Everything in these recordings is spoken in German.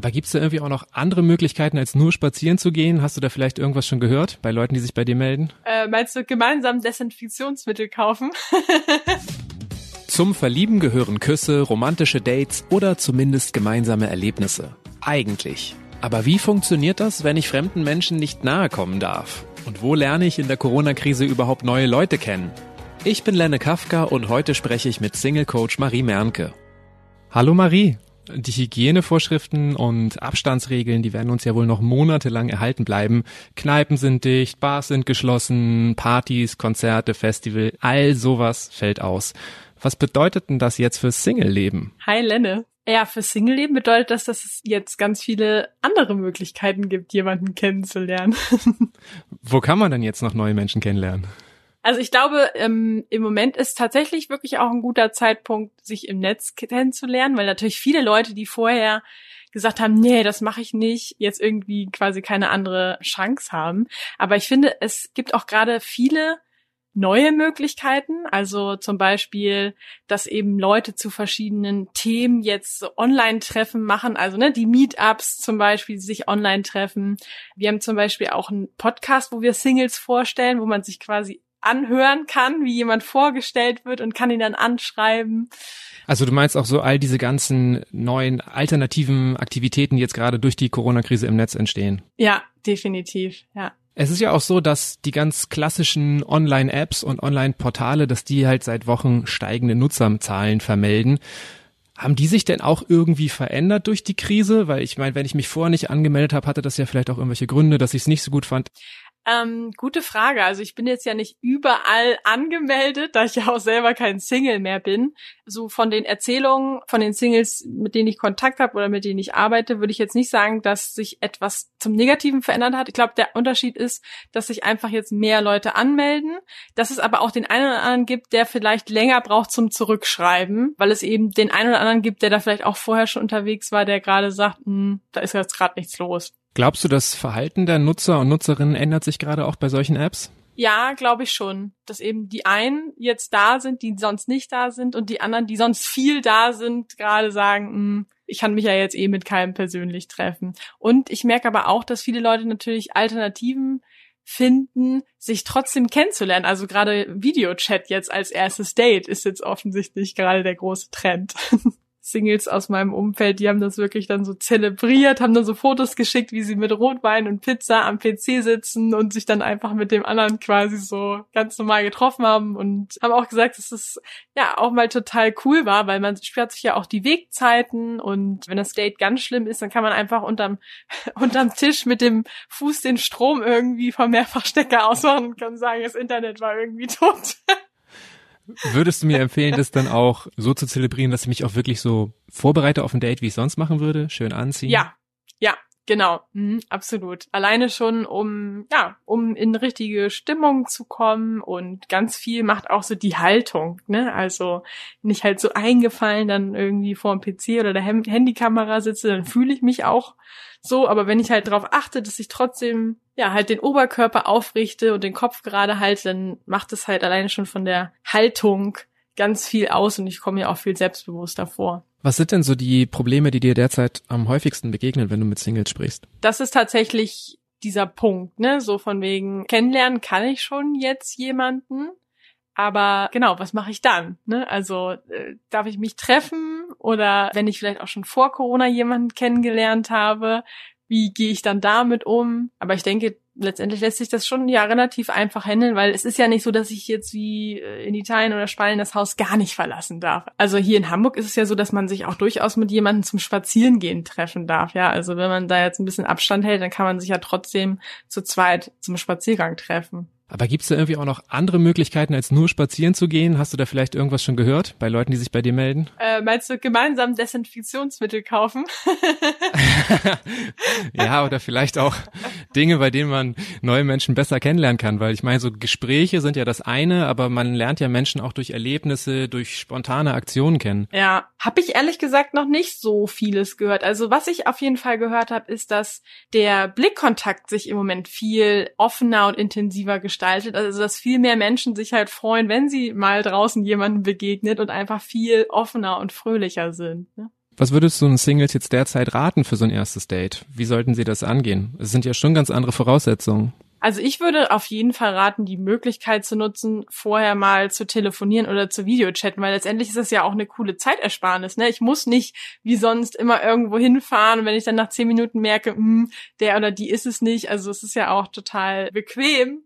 Aber gibt's da irgendwie auch noch andere Möglichkeiten, als nur spazieren zu gehen? Hast du da vielleicht irgendwas schon gehört bei Leuten, die sich bei dir melden? Äh, meinst du gemeinsam Desinfektionsmittel kaufen? Zum Verlieben gehören Küsse, romantische Dates oder zumindest gemeinsame Erlebnisse. Eigentlich. Aber wie funktioniert das, wenn ich fremden Menschen nicht nahe kommen darf? Und wo lerne ich in der Corona-Krise überhaupt neue Leute kennen? Ich bin Lenne Kafka und heute spreche ich mit Single-Coach Marie Mernke. Hallo Marie. Die Hygienevorschriften und Abstandsregeln, die werden uns ja wohl noch monatelang erhalten bleiben. Kneipen sind dicht, Bars sind geschlossen, Partys, Konzerte, Festival, all sowas fällt aus. Was bedeutet denn das jetzt fürs Single-Leben? Hi Lenne. Ja, für Single-Leben bedeutet das, dass es jetzt ganz viele andere Möglichkeiten gibt, jemanden kennenzulernen. Wo kann man denn jetzt noch neue Menschen kennenlernen? Also ich glaube, ähm, im Moment ist tatsächlich wirklich auch ein guter Zeitpunkt, sich im Netz kennenzulernen, weil natürlich viele Leute, die vorher gesagt haben, nee, das mache ich nicht, jetzt irgendwie quasi keine andere Chance haben. Aber ich finde, es gibt auch gerade viele neue Möglichkeiten. Also zum Beispiel, dass eben Leute zu verschiedenen Themen jetzt so Online-Treffen machen. Also ne, die Meetups zum Beispiel, die sich online treffen. Wir haben zum Beispiel auch einen Podcast, wo wir Singles vorstellen, wo man sich quasi anhören kann, wie jemand vorgestellt wird und kann ihn dann anschreiben. Also du meinst auch so all diese ganzen neuen alternativen Aktivitäten, die jetzt gerade durch die Corona-Krise im Netz entstehen? Ja, definitiv, ja. Es ist ja auch so, dass die ganz klassischen Online-Apps und Online-Portale, dass die halt seit Wochen steigende Nutzerzahlen vermelden. Haben die sich denn auch irgendwie verändert durch die Krise? Weil ich meine, wenn ich mich vorher nicht angemeldet habe, hatte das ja vielleicht auch irgendwelche Gründe, dass ich es nicht so gut fand. Ähm, gute Frage. Also ich bin jetzt ja nicht überall angemeldet, da ich ja auch selber kein Single mehr bin. So von den Erzählungen von den Singles, mit denen ich Kontakt habe oder mit denen ich arbeite, würde ich jetzt nicht sagen, dass sich etwas zum Negativen verändert hat. Ich glaube, der Unterschied ist, dass sich einfach jetzt mehr Leute anmelden, dass es aber auch den einen oder anderen gibt, der vielleicht länger braucht zum Zurückschreiben, weil es eben den einen oder anderen gibt, der da vielleicht auch vorher schon unterwegs war, der gerade sagt, hm, da ist jetzt gerade nichts los. Glaubst du, das Verhalten der Nutzer und Nutzerinnen ändert sich gerade auch bei solchen Apps? Ja, glaube ich schon, dass eben die einen jetzt da sind, die sonst nicht da sind und die anderen, die sonst viel da sind, gerade sagen, hm, ich kann mich ja jetzt eh mit keinem persönlich treffen. Und ich merke aber auch, dass viele Leute natürlich Alternativen finden, sich trotzdem kennenzulernen. Also gerade Videochat jetzt als erstes Date ist jetzt offensichtlich gerade der große Trend. Singles aus meinem Umfeld, die haben das wirklich dann so zelebriert, haben dann so Fotos geschickt, wie sie mit Rotwein und Pizza am PC sitzen und sich dann einfach mit dem anderen quasi so ganz normal getroffen haben und haben auch gesagt, dass es ja auch mal total cool war, weil man spürt sich ja auch die Wegzeiten und wenn das Date ganz schlimm ist, dann kann man einfach unterm, unterm Tisch mit dem Fuß den Strom irgendwie vom Mehrfachstecker ausmachen und kann sagen, das Internet war irgendwie tot. Würdest du mir empfehlen, das dann auch so zu zelebrieren, dass ich mich auch wirklich so vorbereite auf ein Date, wie ich sonst machen würde? Schön anziehen? Ja, ja, genau, mhm, absolut. Alleine schon, um, ja, um in richtige Stimmung zu kommen und ganz viel macht auch so die Haltung, ne? Also nicht halt so eingefallen dann irgendwie vor dem PC oder der Handykamera sitze, dann fühle ich mich auch so, aber wenn ich halt darauf achte, dass ich trotzdem ja halt den Oberkörper aufrichte und den Kopf gerade halte, dann macht es halt alleine schon von der Haltung ganz viel aus und ich komme ja auch viel selbstbewusster vor. Was sind denn so die Probleme, die dir derzeit am häufigsten begegnen, wenn du mit Singles sprichst? Das ist tatsächlich dieser Punkt, ne, so von wegen kennenlernen kann ich schon jetzt jemanden, aber genau, was mache ich dann? Ne? Also äh, darf ich mich treffen oder wenn ich vielleicht auch schon vor Corona jemanden kennengelernt habe, wie gehe ich dann damit um? Aber ich denke, letztendlich lässt sich das schon ja relativ einfach handeln, weil es ist ja nicht so, dass ich jetzt wie äh, in Italien oder Spanien das Haus gar nicht verlassen darf. Also hier in Hamburg ist es ja so, dass man sich auch durchaus mit jemandem zum Spazierengehen treffen darf. Ja, also wenn man da jetzt ein bisschen Abstand hält, dann kann man sich ja trotzdem zu zweit zum Spaziergang treffen. Aber gibt es da irgendwie auch noch andere Möglichkeiten, als nur spazieren zu gehen? Hast du da vielleicht irgendwas schon gehört bei Leuten, die sich bei dir melden? Äh, meinst du gemeinsam Desinfektionsmittel kaufen? ja, oder vielleicht auch Dinge, bei denen man neue Menschen besser kennenlernen kann. Weil ich meine, so Gespräche sind ja das eine, aber man lernt ja Menschen auch durch Erlebnisse, durch spontane Aktionen kennen. Ja, habe ich ehrlich gesagt noch nicht so vieles gehört. Also was ich auf jeden Fall gehört habe, ist, dass der Blickkontakt sich im Moment viel offener und intensiver gestaltet gestaltet. Also dass viel mehr Menschen sich halt freuen, wenn sie mal draußen jemanden begegnet und einfach viel offener und fröhlicher sind. Ne? Was würdest du den Singles jetzt derzeit raten für so ein erstes Date? Wie sollten sie das angehen? Es sind ja schon ganz andere Voraussetzungen. Also ich würde auf jeden Fall raten, die Möglichkeit zu nutzen, vorher mal zu telefonieren oder zu Videochatten, weil letztendlich ist das ja auch eine coole Zeitersparnis. Ne? Ich muss nicht wie sonst immer irgendwo hinfahren und wenn ich dann nach zehn Minuten merke, mh, hm, der oder die ist es nicht, also es ist ja auch total bequem.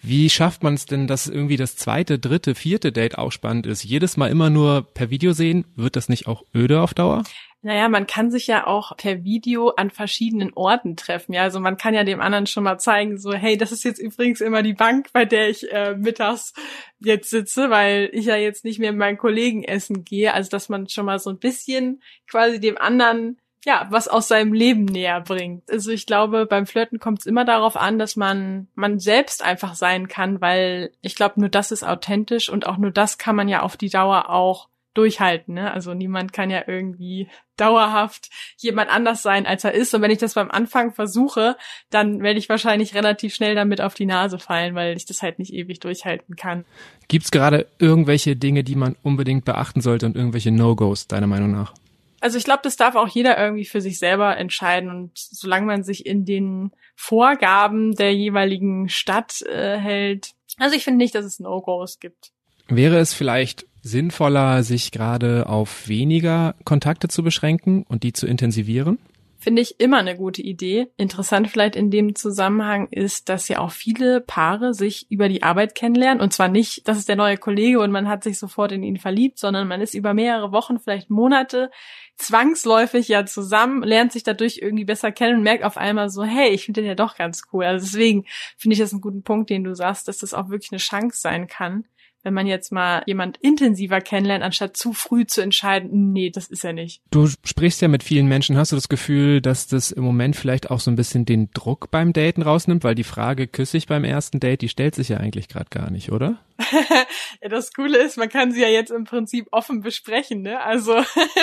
Wie schafft man es denn, dass irgendwie das zweite, dritte, vierte Date auch spannend ist? Jedes Mal immer nur per Video sehen, wird das nicht auch öde auf Dauer? Naja, man kann sich ja auch per Video an verschiedenen Orten treffen. Ja, also man kann ja dem anderen schon mal zeigen, so, hey, das ist jetzt übrigens immer die Bank, bei der ich äh, mittags jetzt sitze, weil ich ja jetzt nicht mehr mit meinen Kollegen essen gehe. Also, dass man schon mal so ein bisschen quasi dem anderen ja, was aus seinem Leben näher bringt. Also ich glaube, beim Flirten kommt es immer darauf an, dass man man selbst einfach sein kann, weil ich glaube, nur das ist authentisch und auch nur das kann man ja auf die Dauer auch durchhalten. Ne? Also niemand kann ja irgendwie dauerhaft jemand anders sein, als er ist. Und wenn ich das beim Anfang versuche, dann werde ich wahrscheinlich relativ schnell damit auf die Nase fallen, weil ich das halt nicht ewig durchhalten kann. Gibt es gerade irgendwelche Dinge, die man unbedingt beachten sollte und irgendwelche No-Gos, deiner Meinung nach? Also ich glaube, das darf auch jeder irgendwie für sich selber entscheiden. Und solange man sich in den Vorgaben der jeweiligen Stadt äh, hält. Also ich finde nicht, dass es No-Gos gibt. Wäre es vielleicht sinnvoller, sich gerade auf weniger Kontakte zu beschränken und die zu intensivieren? Finde ich immer eine gute Idee. Interessant vielleicht in dem Zusammenhang ist, dass ja auch viele Paare sich über die Arbeit kennenlernen. Und zwar nicht, das ist der neue Kollege und man hat sich sofort in ihn verliebt, sondern man ist über mehrere Wochen, vielleicht Monate zwangsläufig ja zusammen, lernt sich dadurch irgendwie besser kennen und merkt auf einmal so, hey, ich finde den ja doch ganz cool. Also deswegen finde ich das einen guten Punkt, den du sagst, dass das auch wirklich eine Chance sein kann wenn man jetzt mal jemand intensiver kennenlernt, anstatt zu früh zu entscheiden, nee, das ist er nicht. Du sprichst ja mit vielen Menschen. Hast du das Gefühl, dass das im Moment vielleicht auch so ein bisschen den Druck beim Daten rausnimmt? Weil die Frage, küsse ich beim ersten Date, die stellt sich ja eigentlich gerade gar nicht, oder? ja, das Coole ist, man kann sie ja jetzt im Prinzip offen besprechen, ne? Also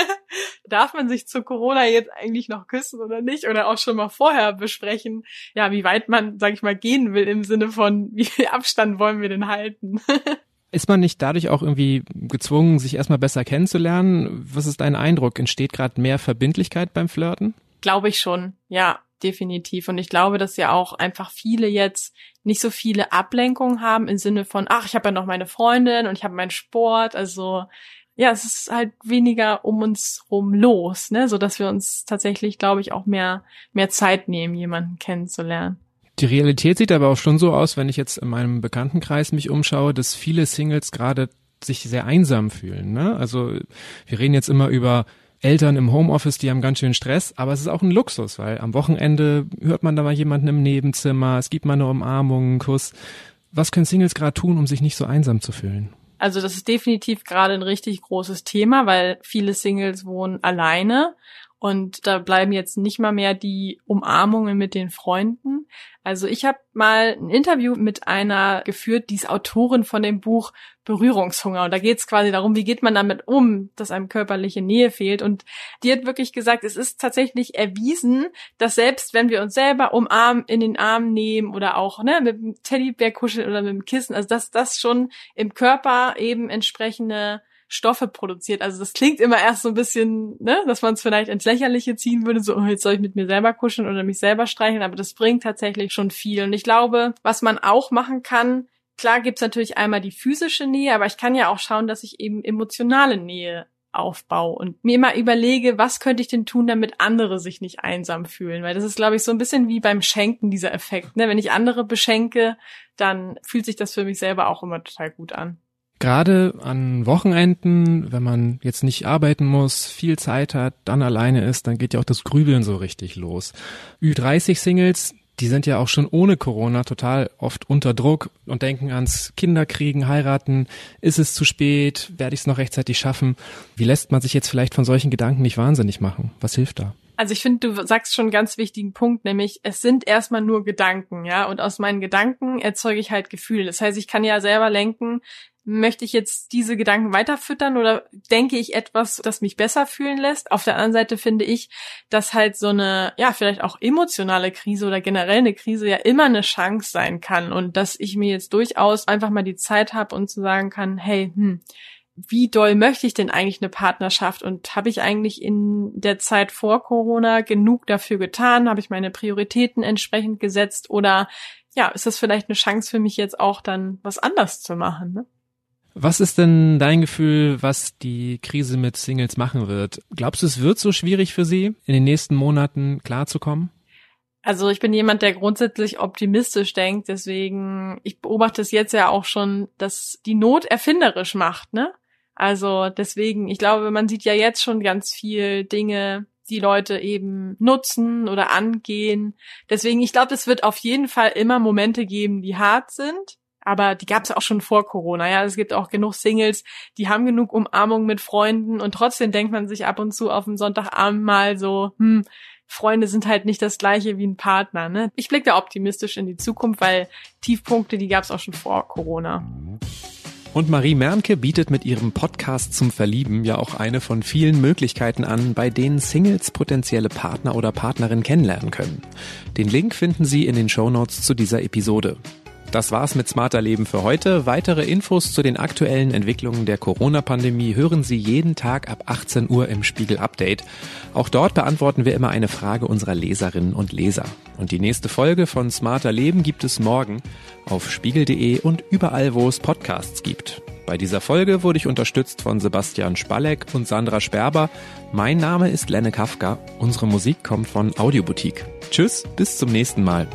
darf man sich zu Corona jetzt eigentlich noch küssen oder nicht? Oder auch schon mal vorher besprechen, ja, wie weit man, sag ich mal, gehen will im Sinne von, wie viel Abstand wollen wir denn halten? Ist man nicht dadurch auch irgendwie gezwungen, sich erstmal besser kennenzulernen? Was ist dein Eindruck? Entsteht gerade mehr Verbindlichkeit beim Flirten? Glaube ich schon, ja, definitiv. Und ich glaube, dass ja auch einfach viele jetzt nicht so viele Ablenkungen haben im Sinne von, ach, ich habe ja noch meine Freundin und ich habe meinen Sport. Also ja, es ist halt weniger um uns rum los, ne, so dass wir uns tatsächlich, glaube ich, auch mehr mehr Zeit nehmen, jemanden kennenzulernen. Die Realität sieht aber auch schon so aus, wenn ich jetzt in meinem Bekanntenkreis mich umschaue, dass viele Singles gerade sich sehr einsam fühlen. Ne? Also wir reden jetzt immer über Eltern im Homeoffice, die haben ganz schön Stress, aber es ist auch ein Luxus, weil am Wochenende hört man da mal jemanden im Nebenzimmer, es gibt mal eine Umarmung, einen Kuss. Was können Singles gerade tun, um sich nicht so einsam zu fühlen? Also das ist definitiv gerade ein richtig großes Thema, weil viele Singles wohnen alleine und da bleiben jetzt nicht mal mehr die Umarmungen mit den Freunden. Also ich habe mal ein Interview mit einer geführt, die ist Autorin von dem Buch Berührungshunger. Und da geht es quasi darum, wie geht man damit um, dass einem körperliche Nähe fehlt. Und die hat wirklich gesagt, es ist tatsächlich erwiesen, dass selbst wenn wir uns selber umarmen, in den Arm nehmen oder auch ne, mit dem Teddybär kuscheln oder mit dem Kissen, also dass das schon im Körper eben entsprechende Stoffe produziert. Also das klingt immer erst so ein bisschen, ne, dass man es vielleicht ins Lächerliche ziehen würde, so, oh, jetzt soll ich mit mir selber kuscheln oder mich selber streicheln, aber das bringt tatsächlich schon viel. Und ich glaube, was man auch machen kann, klar gibt's natürlich einmal die physische Nähe, aber ich kann ja auch schauen, dass ich eben emotionale Nähe aufbaue und mir immer überlege, was könnte ich denn tun, damit andere sich nicht einsam fühlen, weil das ist, glaube ich, so ein bisschen wie beim Schenken dieser Effekt. Ne? Wenn ich andere beschenke, dann fühlt sich das für mich selber auch immer total gut an. Gerade an Wochenenden, wenn man jetzt nicht arbeiten muss, viel Zeit hat, dann alleine ist, dann geht ja auch das Grübeln so richtig los. Ü30-Singles, die sind ja auch schon ohne Corona total oft unter Druck und denken ans Kinderkriegen, heiraten. Ist es zu spät? Werde ich es noch rechtzeitig schaffen? Wie lässt man sich jetzt vielleicht von solchen Gedanken nicht wahnsinnig machen? Was hilft da? Also ich finde, du sagst schon einen ganz wichtigen Punkt, nämlich es sind erstmal nur Gedanken, ja, und aus meinen Gedanken erzeuge ich halt Gefühle. Das heißt, ich kann ja selber lenken, möchte ich jetzt diese Gedanken weiterfüttern oder denke ich etwas, das mich besser fühlen lässt? Auf der anderen Seite finde ich, dass halt so eine, ja, vielleicht auch emotionale Krise oder generell eine Krise ja immer eine Chance sein kann und dass ich mir jetzt durchaus einfach mal die Zeit habe und zu sagen kann, hey, hm, wie doll möchte ich denn eigentlich eine Partnerschaft und habe ich eigentlich in der Zeit vor Corona genug dafür getan? Habe ich meine Prioritäten entsprechend gesetzt oder ja, ist das vielleicht eine Chance für mich jetzt auch dann was anders zu machen? Ne? Was ist denn dein Gefühl, was die Krise mit Singles machen wird? Glaubst du, es wird so schwierig für sie, in den nächsten Monaten klarzukommen? Also ich bin jemand, der grundsätzlich optimistisch denkt, deswegen, ich beobachte es jetzt ja auch schon, dass die Not erfinderisch macht, ne? Also deswegen, ich glaube, man sieht ja jetzt schon ganz viel Dinge, die Leute eben nutzen oder angehen. Deswegen, ich glaube, es wird auf jeden Fall immer Momente geben, die hart sind aber die gab es auch schon vor Corona. Ja, es gibt auch genug Singles, die haben genug Umarmung mit Freunden und trotzdem denkt man sich ab und zu auf dem Sonntagabend mal so, hm, Freunde sind halt nicht das gleiche wie ein Partner. Ne? Ich blicke da optimistisch in die Zukunft, weil Tiefpunkte, die gab es auch schon vor Corona. Und Marie Mernke bietet mit ihrem Podcast zum Verlieben ja auch eine von vielen Möglichkeiten an, bei denen Singles potenzielle Partner oder Partnerin kennenlernen können. Den Link finden Sie in den Shownotes zu dieser Episode. Das war's mit Smarter Leben für heute. Weitere Infos zu den aktuellen Entwicklungen der Corona-Pandemie hören Sie jeden Tag ab 18 Uhr im Spiegel Update. Auch dort beantworten wir immer eine Frage unserer Leserinnen und Leser. Und die nächste Folge von Smarter Leben gibt es morgen auf spiegel.de und überall, wo es Podcasts gibt. Bei dieser Folge wurde ich unterstützt von Sebastian Spalleck und Sandra Sperber. Mein Name ist Lenne Kafka. Unsere Musik kommt von Audioboutique. Tschüss, bis zum nächsten Mal.